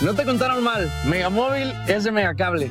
No te contaron mal, Megamóvil es de Megacable.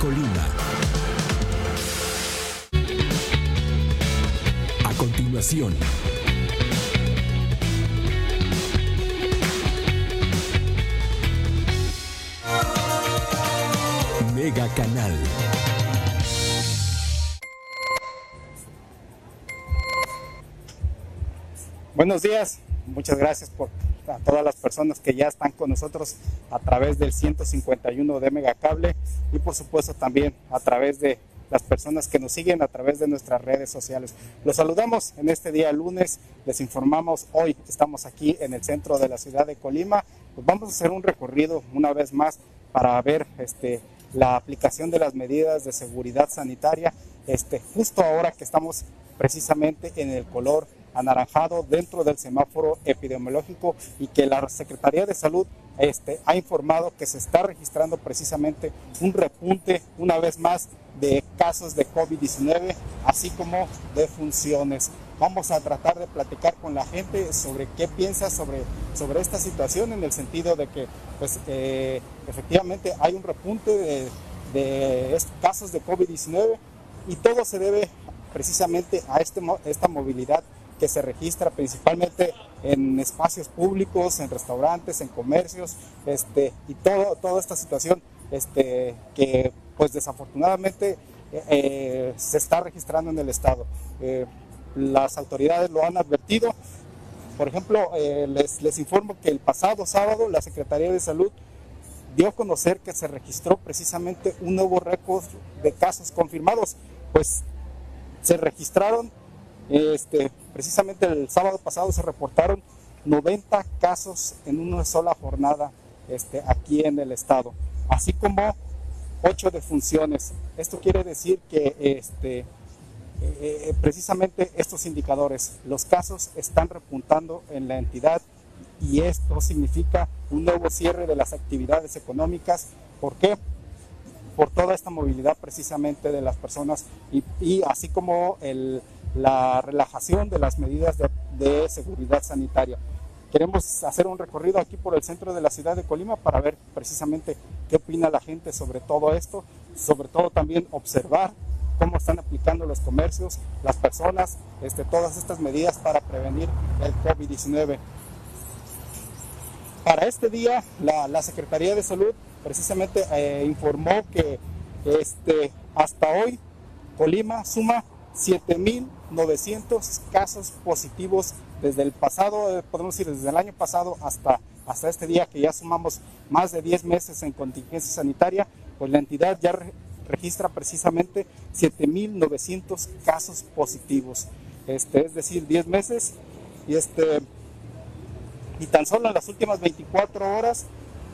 Colima. A continuación. Mega Canal. Buenos días, muchas gracias por a todas las personas que ya están con nosotros a través del 151 de Megacable y por supuesto también a través de las personas que nos siguen a través de nuestras redes sociales. Los saludamos en este día lunes, les informamos hoy, estamos aquí en el centro de la ciudad de Colima, pues vamos a hacer un recorrido una vez más para ver este, la aplicación de las medidas de seguridad sanitaria, este, justo ahora que estamos precisamente en el color anaranjado dentro del semáforo epidemiológico y que la Secretaría de Salud este, ha informado que se está registrando precisamente un repunte una vez más de casos de COVID-19, así como de funciones. Vamos a tratar de platicar con la gente sobre qué piensa sobre, sobre esta situación en el sentido de que pues, eh, efectivamente hay un repunte de, de casos de COVID-19 y todo se debe precisamente a este, esta movilidad que se registra principalmente en espacios públicos, en restaurantes, en comercios, este, y todo, toda esta situación este, que pues desafortunadamente eh, eh, se está registrando en el Estado. Eh, las autoridades lo han advertido. Por ejemplo, les, les informo que el pasado sábado la Secretaría de Salud dio a conocer que se registró precisamente un nuevo récord de casos confirmados, pues se registraron este, precisamente el sábado pasado se reportaron 90 casos en una sola jornada este, aquí en el estado, así como 8 defunciones. Esto quiere decir que este, eh, precisamente estos indicadores, los casos están repuntando en la entidad y esto significa un nuevo cierre de las actividades económicas. ¿Por qué? Por toda esta movilidad precisamente de las personas y así como el, la relajación de las medidas de, seguridad sanitaria. Queremos hacer un recorrido aquí por el centro de la ciudad de Colima para ver precisamente qué opina la gente sobre todo esto, sobre todo también observar cómo están aplicando los comercios, las personas, este, todas estas medidas para prevenir el COVID-19. Para este día, la, Secretaría de Salud precisamente eh, informó que este, hasta hoy Colima suma 7.900 casos positivos desde el pasado, eh, podemos decir desde el año pasado hasta, hasta este día que ya sumamos más de 10 meses en contingencia sanitaria, pues la entidad ya registra precisamente 7.900 casos positivos, este, es decir, 10 meses y este y tan solo en las últimas 24 horas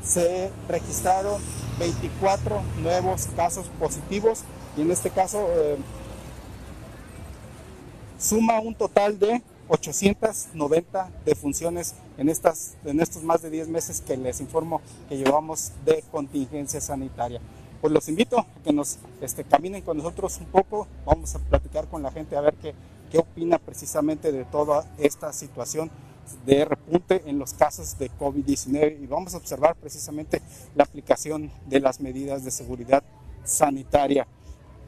se registraron 24 nuevos casos positivos y en este caso eh, suma un total de 890 defunciones en, estas, en estos más de 10 meses que les informo que llevamos de contingencia sanitaria. Pues los invito a que nos este, caminen con nosotros un poco, vamos a platicar con la gente a ver qué, qué opina precisamente de toda esta situación de repunte en los casos de COVID-19 y vamos a observar precisamente la aplicación de las medidas de seguridad sanitaria.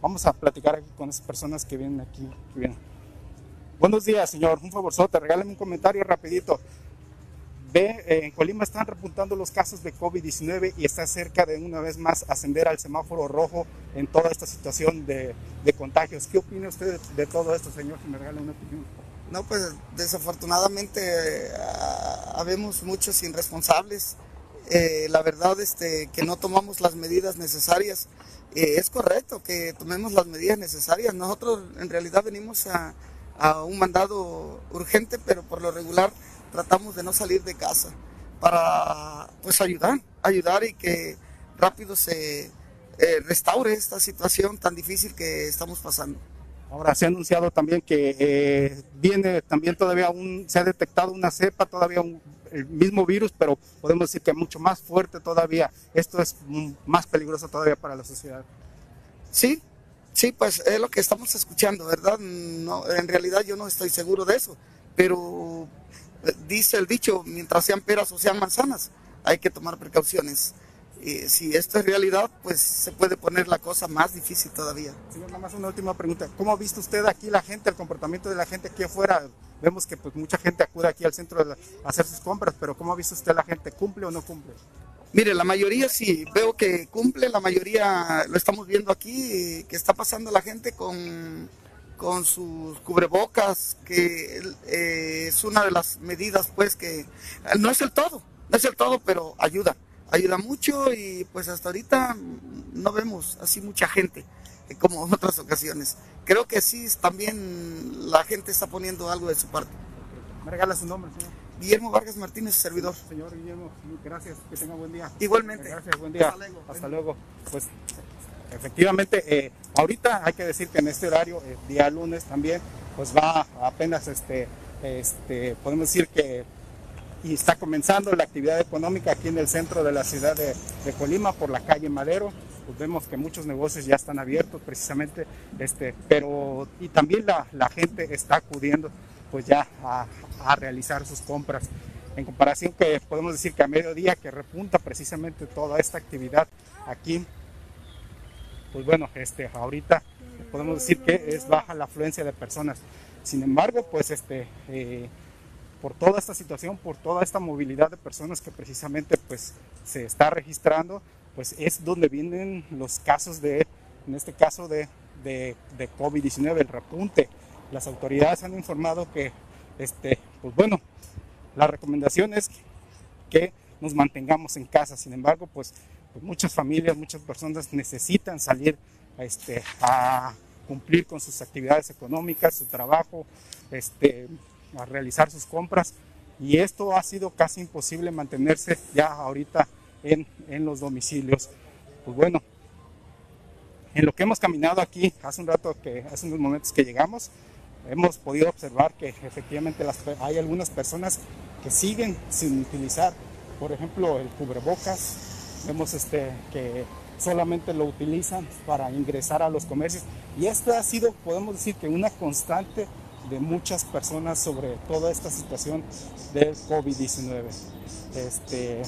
Vamos a platicar con esas personas que vienen aquí, que vienen. Buenos días, señor. Un favorzote, regálame un comentario rapidito. Ve, eh, en Colima están repuntando los casos de COVID-19 y está cerca de una vez más ascender al semáforo rojo en toda esta situación de, contagios. ¿Qué opina usted de todo esto, señor? Si me regala una opinión. No, pues desafortunadamente ah, habemos muchos irresponsables eh, la verdad este, que no tomamos las medidas necesarias. Eh, es correcto que tomemos las medidas necesarias. Nosotros en realidad venimos a, a un mandado urgente, pero por lo regular tratamos de no salir de casa para pues ayudar, ayudar y que rápido se eh, restaure esta situación tan difícil que estamos pasando. Ahora se ha anunciado también que eh, viene también todavía un, se ha detectado una cepa, todavía un, el mismo virus, pero podemos decir que mucho más fuerte todavía. Esto es más peligroso todavía para la sociedad. Sí, sí, pues es lo que estamos escuchando, ¿verdad? No, en realidad yo no estoy seguro de eso, pero eh, dice el dicho, mientras sean peras o sean manzanas, hay que tomar precauciones. Y si esto es realidad, pues se puede poner la cosa más difícil todavía. Señor, nada más una última pregunta. ¿Cómo ha visto usted aquí la gente, el comportamiento de la gente aquí afuera? Vemos que pues mucha gente acude aquí al centro a hacer sus compras, pero ¿cómo ha visto usted la gente? ¿Cumple o no cumple? Mire, la mayoría sí, veo que cumple, la mayoría lo estamos viendo aquí, que está pasando la gente con, con sus cubrebocas, que eh, es una de las medidas pues que no es el todo, no es el todo, pero ayuda ayuda mucho y pues hasta ahorita no vemos así mucha gente eh, como en otras ocasiones. Creo que sí, también la gente está poniendo algo de su parte. Me regala su nombre, señor. Guillermo Vargas Martínez, servidor. Señor Guillermo, gracias, que tenga buen día. Igualmente. Gracias, buen día. Hasta luego. Pues efectivamente, eh, ahorita hay que decir que en este horario, eh, día lunes también, pues va apenas, este, este, podemos decir que y está comenzando la actividad económica aquí en el centro de la ciudad de, Colima por la calle Madero. Pues vemos que muchos negocios ya están abiertos precisamente, este, pero y también la, la gente está acudiendo pues ya a, a, realizar sus compras. En comparación que podemos decir que a mediodía que repunta precisamente toda esta actividad aquí, pues bueno, este, ahorita podemos decir que es baja la afluencia de personas. Sin embargo, pues este, eh, por toda esta situación, por toda esta movilidad de personas que precisamente pues se está registrando, pues es donde vienen los casos de, en este caso de, de, de COVID-19, el repunte. Las autoridades han informado que, este, pues bueno, la recomendación es que nos mantengamos en casa. Sin embargo, pues, pues muchas familias, muchas personas necesitan salir este, a cumplir con sus actividades económicas, su trabajo, este, a realizar sus compras y esto ha sido casi imposible mantenerse ya ahorita en, en los domicilios. Pues bueno, en lo que hemos caminado aquí, hace un rato que, hace unos momentos que llegamos, hemos podido observar que efectivamente hay algunas personas que siguen sin utilizar, por ejemplo, el cubrebocas. Vemos este, que solamente lo utilizan para ingresar a los comercios. Y esto ha sido, podemos decir que una constante de muchas personas sobre toda esta situación del COVID-19. Este,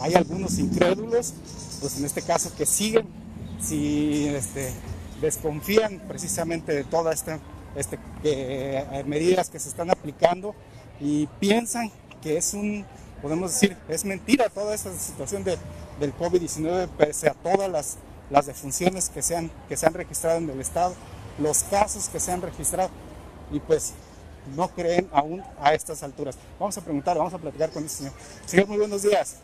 hay algunos incrédulos, pues en este caso que siguen, si este, desconfían precisamente de todas estas este, eh, medidas que se están aplicando y piensan que es un, podemos decir, es mentira toda esta situación de, del COVID-19 pese a todas las, las defunciones que se, han, que se han registrado en el Estado, los casos que se han registrado y pues no creen aún a estas alturas. Vamos a preguntar, vamos a platicar con este señor. Señor, muy buenos días.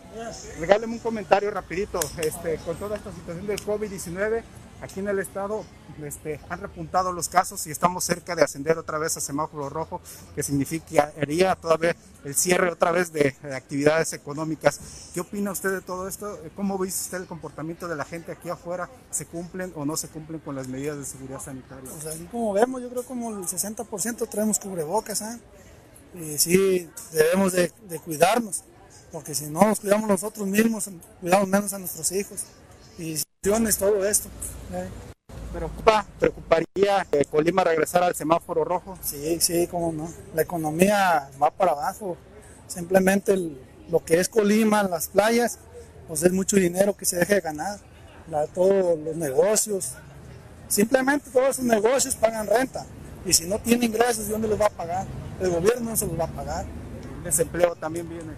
Regáleme un comentario rapidito. Este, con toda esta situación del COVID-19, aquí en el estado este, han repuntado los casos y estamos cerca de ascender otra vez a semáforo rojo, que significaría todavía el cierre otra vez de, actividades económicas. ¿Qué opina usted de todo esto? ¿Cómo ve usted el comportamiento de la gente aquí afuera? ¿Se cumplen o no se cumplen con las medidas de seguridad sanitaria? Pues así como vemos, yo creo como el 60% traemos cubrebocas, ¿eh? Y sí, debemos de, cuidarnos, porque si no nos cuidamos nosotros mismos, cuidamos menos a nuestros hijos. Y todo esto. ¿Preocupa, ¿Preocuparía que Colima regresara al semáforo rojo? Sí, sí, cómo no. La economía va para abajo. Simplemente lo que es Colima, las playas, pues es mucho dinero que se deje de ganar. todos los negocios, simplemente todos esos negocios pagan renta. Y si no tiene ingresos, ¿de dónde los va a pagar? El gobierno no se los va a pagar. El desempleo también viene.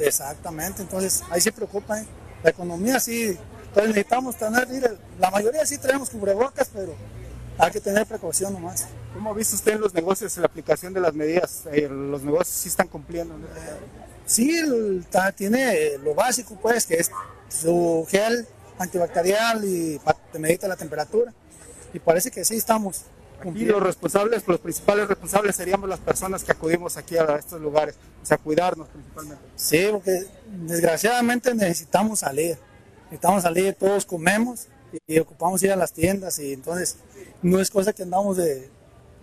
exactamente, entonces ahí se preocupa. ¿eh? La economía sí entonces necesitamos tener, la mayoría sí traemos cubrebocas, pero hay que tener precaución nomás. ¿Cómo ha visto usted en los negocios la aplicación de las medidas? Eh, ¿Los negocios sí están cumpliendo? ¿no? Sí, el- ta- tiene lo básico, pues, que es su gel antibacterial y te medita la temperatura. Y parece que sí estamos Y los responsables, los principales responsables seríamos las personas que acudimos aquí a estos lugares, o sea, cuidarnos principalmente. Sí, porque desgraciadamente necesitamos salir. Necesitamos salir, todos comemos y, ocupamos ir a las tiendas y entonces no es cosa que andamos de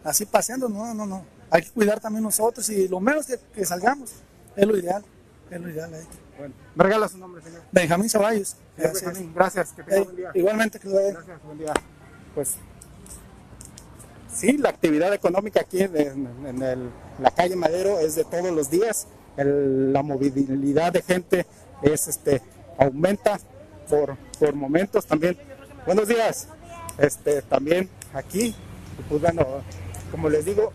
así paseando, no, no, no. Hay que cuidar también nosotros y lo menos que, que salgamos es lo ideal, es lo ideal ahí. Bueno, me regala su nombre, señor. Benjamín Ceballos. Gracias. Benjamín, gracias, que tenga Eh, buen día. igualmente que lo vaya. Gracias, buen día. Pues sí, la actividad económica aquí en, en- en el- la calle Madero es de todos los días. El- la movilidad de gente es este aumenta por, momentos también. Buenos días. Este también aquí, pues bueno, como les digo,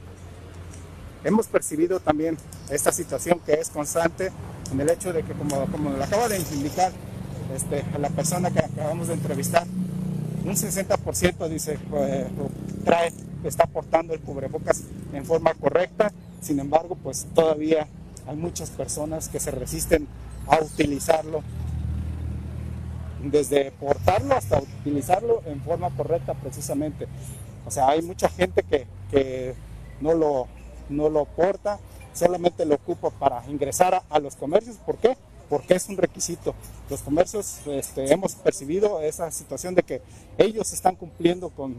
hemos percibido también esta situación que es constante en el hecho de que como, como lo acaba de indicar este, la persona que acabamos de entrevistar, un 60% dice eh, trae, está portando el cubrebocas en forma correcta, sin embargo, pues todavía hay muchas personas que se resisten a utilizarlo, desde portarlo hasta utilizarlo en forma correcta precisamente. O sea, hay mucha gente que, que no, lo, no lo porta, solamente lo ocupa para ingresar a, a los comercios. ¿Por qué? Porque es un requisito. Los comercios este, hemos percibido esa situación de que ellos están cumpliendo con,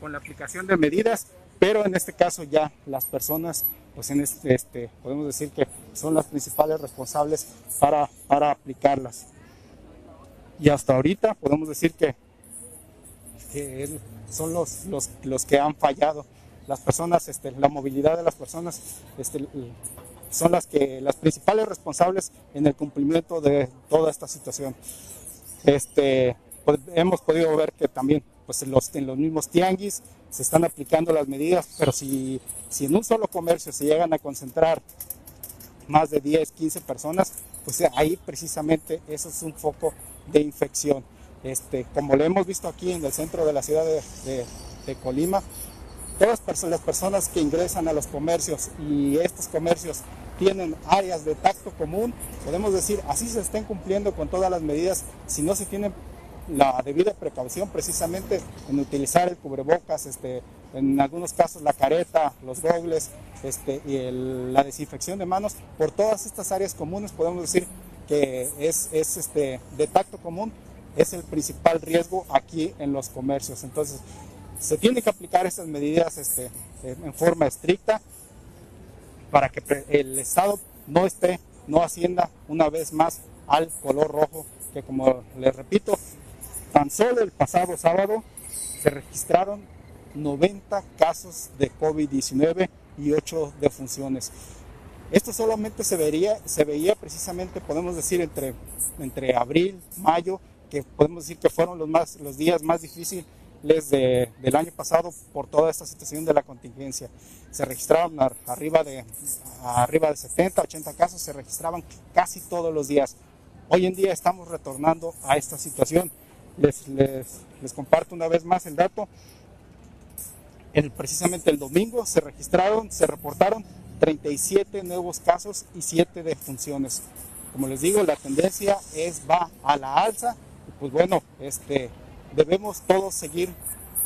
con la aplicación de medidas, pero en este caso ya las personas, pues en este, este, podemos decir que son las principales responsables para, para aplicarlas. Y hasta ahorita podemos decir que, que son los, los, los que han fallado. Las personas, este, la movilidad de las personas este, son las, que, las principales responsables en el cumplimiento de toda esta situación. Este, pues, hemos podido ver que también pues, en, los, en los mismos tianguis se están aplicando las medidas, pero si, si en un solo comercio se llegan a concentrar más de 10, 15 personas, pues ahí precisamente eso es un foco de infección. Este, como lo hemos visto aquí en el centro de la ciudad de, Colima, todas las personas que ingresan a los comercios y estos comercios tienen áreas de tacto común, podemos decir, así se estén cumpliendo con todas las medidas, si no se tiene la debida precaución precisamente en utilizar el cubrebocas, este, en algunos casos la careta, los dobles este, y la desinfección de manos, por todas estas áreas comunes podemos decir que es, es este, de tacto común, es el principal riesgo aquí en los comercios. Entonces, se tienen que aplicar estas medidas este, en forma estricta para que el Estado no esté, no ascienda una vez más al color rojo, que como les repito, tan solo el pasado sábado se registraron 90 casos de COVID-19 y 8 defunciones. Esto solamente se vería, se veía precisamente, podemos decir, entre, entre abril, mayo, que podemos decir que fueron los, más, los días más difíciles de- del año pasado por toda esta situación de la contingencia. Se registraron ar- arriba de, arriba de 70, 80 casos, se registraban casi todos los días. Hoy en día estamos retornando a esta situación. Les, les, les comparto una vez más el dato. El- precisamente el domingo se registraron, se reportaron 37 nuevos casos y 7 defunciones. Como les digo, la tendencia es va a la alza pues bueno, este, debemos todos seguir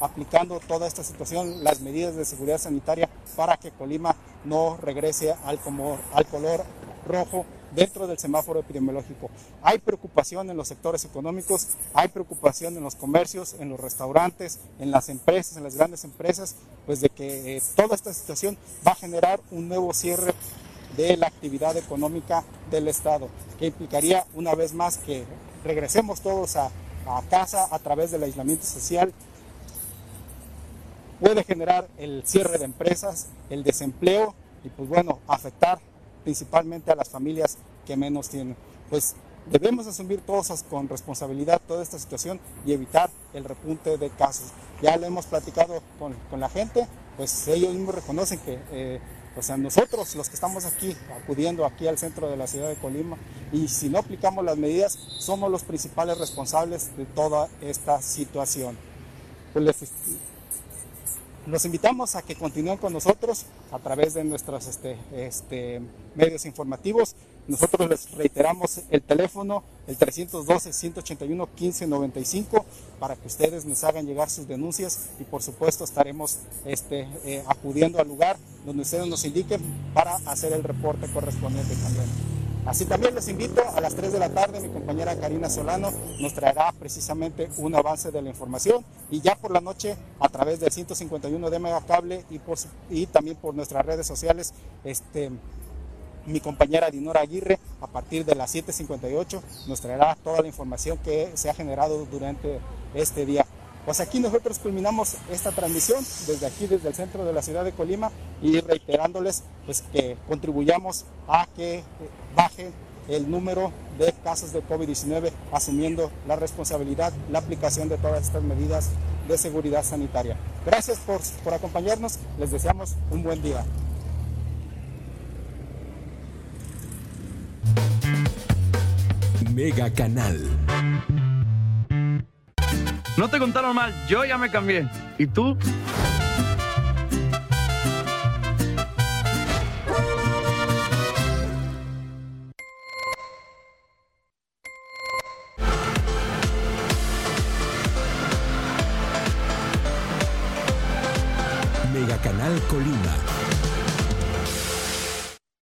aplicando toda esta situación, las medidas de seguridad sanitaria para que Colima no regrese al, como- al color rojo dentro del semáforo epidemiológico. Hay preocupación en los sectores económicos, hay preocupación en los comercios, en los restaurantes, en las empresas, en las grandes empresas, pues de que eh, toda esta situación va a generar un nuevo cierre de la actividad económica del Estado, que implicaría una vez más que regresemos todos a, a casa a través del aislamiento social, puede generar el cierre de empresas, el desempleo y pues bueno, afectar principalmente a las familias que menos tienen. Pues debemos asumir todos con responsabilidad toda esta situación y evitar el repunte de casos. Ya lo hemos platicado con, con la gente, pues ellos mismos reconocen que eh, o sea, nosotros los que estamos aquí, acudiendo aquí al centro de la ciudad de Colima, y si no aplicamos las medidas, somos los principales responsables de toda esta situación. pues les, los invitamos a que continúen con nosotros a través de nuestros este, este, medios informativos. Nosotros les reiteramos el teléfono, el 312-181-1595, para que ustedes nos hagan llegar sus denuncias y por supuesto estaremos este, eh, acudiendo al lugar donde ustedes nos indiquen para hacer el reporte correspondiente también. Así también les invito a las 3 de la tarde, mi compañera Karina Solano nos traerá precisamente un avance de la información y ya por la noche a través del 151 de Megacable y, por, y también por nuestras redes sociales, este, mi compañera Dinora Aguirre a partir de las 7.58 nos traerá toda la información que se ha generado durante este día. Pues aquí nosotros culminamos esta transmisión desde aquí, desde el centro de la ciudad de Colima y reiterándoles pues que contribuyamos a que baje el número de casos de COVID-19 asumiendo la responsabilidad, la aplicación de todas estas medidas de seguridad sanitaria. Gracias por, por acompañarnos, les deseamos un buen día. Mega Canal. No te contaron mal, yo ya me cambié. ¿Y tú?